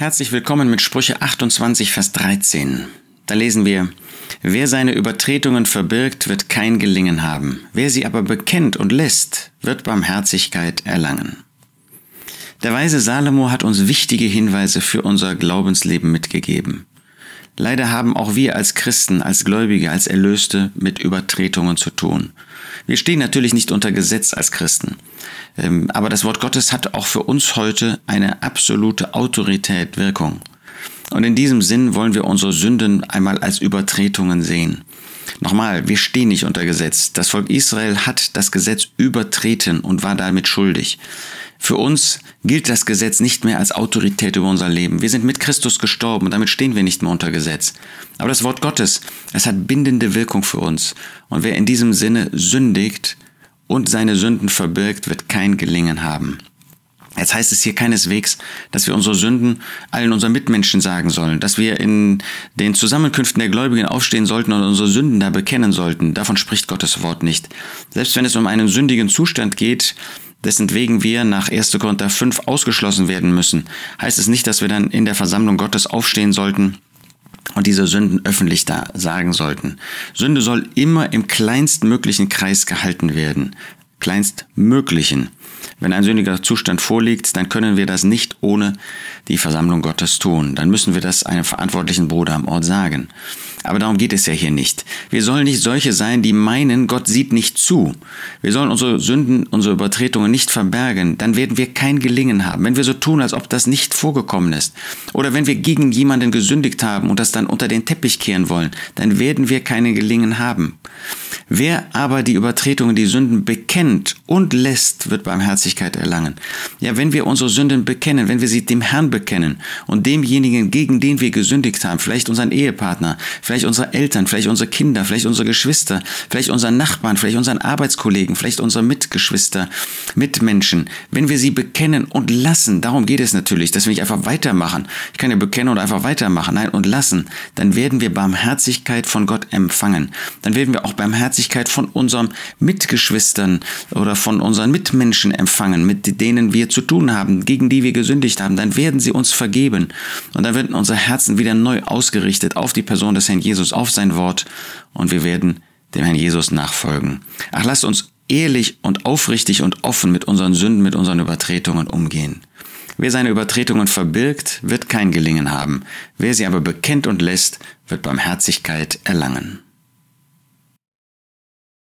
Herzlich willkommen mit Sprüche 28, Vers 13. Da lesen wir, Wer seine Übertretungen verbirgt, wird kein Gelingen haben. Wer sie aber bekennt und lässt, wird Barmherzigkeit erlangen. Der weise Salomo hat uns wichtige Hinweise für unser Glaubensleben mitgegeben. Leider haben auch wir als Christen, als Gläubige, als Erlöste mit Übertretungen zu tun. Wir stehen natürlich nicht unter Gesetz als Christen. Ähm, aber das Wort Gottes hat auch für uns heute eine absolute Autorität, Wirkung. Und in diesem Sinn wollen wir unsere Sünden einmal als Übertretungen sehen. Nochmal, wir stehen nicht unter Gesetz. Das Volk Israel hat das Gesetz übertreten und war damit schuldig. Für uns gilt das Gesetz nicht mehr als Autorität über unser Leben. Wir sind mit Christus gestorben und damit stehen wir nicht mehr unter Gesetz. Aber das Wort Gottes, es hat bindende Wirkung für uns. Und wer in diesem Sinne sündigt und seine Sünden verbirgt, wird kein Gelingen haben. Jetzt heißt es hier keineswegs, dass wir unsere Sünden allen unseren Mitmenschen sagen sollen, dass wir in den Zusammenkünften der Gläubigen aufstehen sollten und unsere Sünden da bekennen sollten. Davon spricht Gottes Wort nicht. Selbst wenn es um einen sündigen Zustand geht, dessen wegen wir nach 1. Korinther 5 ausgeschlossen werden müssen, heißt es nicht, dass wir dann in der Versammlung Gottes aufstehen sollten und diese Sünden öffentlich da sagen sollten. Sünde soll immer im kleinstmöglichen Kreis gehalten werden. Kleinstmöglichen. Wenn ein sündiger Zustand vorliegt, dann können wir das nicht ohne die Versammlung Gottes tun. Dann müssen wir das einem verantwortlichen Bruder am Ort sagen. Aber darum geht es ja hier nicht. Wir sollen nicht solche sein, die meinen, Gott sieht nicht zu. Wir sollen unsere Sünden, unsere Übertretungen nicht verbergen. Dann werden wir kein Gelingen haben. Wenn wir so tun, als ob das nicht vorgekommen ist. Oder wenn wir gegen jemanden gesündigt haben und das dann unter den Teppich kehren wollen, dann werden wir keine Gelingen haben. Wer aber die Übertretungen, die Sünden bekennt und lässt, wird Barmherzigkeit erlangen. Ja, wenn wir unsere Sünden bekennen, wenn wir sie dem Herrn bekennen und demjenigen, gegen den wir gesündigt haben, vielleicht unseren Ehepartner, vielleicht unsere Eltern, vielleicht unsere Kinder, vielleicht unsere Geschwister, vielleicht unseren Nachbarn, vielleicht unseren Arbeitskollegen, vielleicht unsere Mitgeschwister, Mitmenschen, wenn wir sie bekennen und lassen, darum geht es natürlich, dass wir nicht einfach weitermachen. Ich kann ja bekennen und einfach weitermachen, nein, und lassen, dann werden wir Barmherzigkeit von Gott empfangen. Dann werden wir auch Barmherzigkeit von unseren Mitgeschwistern oder von unseren Mitmenschen empfangen, mit denen wir zu tun haben, gegen die wir gesündigt haben. Dann werden sie uns vergeben und dann werden unsere Herzen wieder neu ausgerichtet auf die Person des Herrn Jesus auf sein Wort und wir werden dem Herrn Jesus nachfolgen. Ach, lasst uns ehrlich und aufrichtig und offen mit unseren Sünden, mit unseren Übertretungen umgehen. Wer seine Übertretungen verbirgt, wird kein Gelingen haben. Wer sie aber bekennt und lässt, wird Barmherzigkeit erlangen.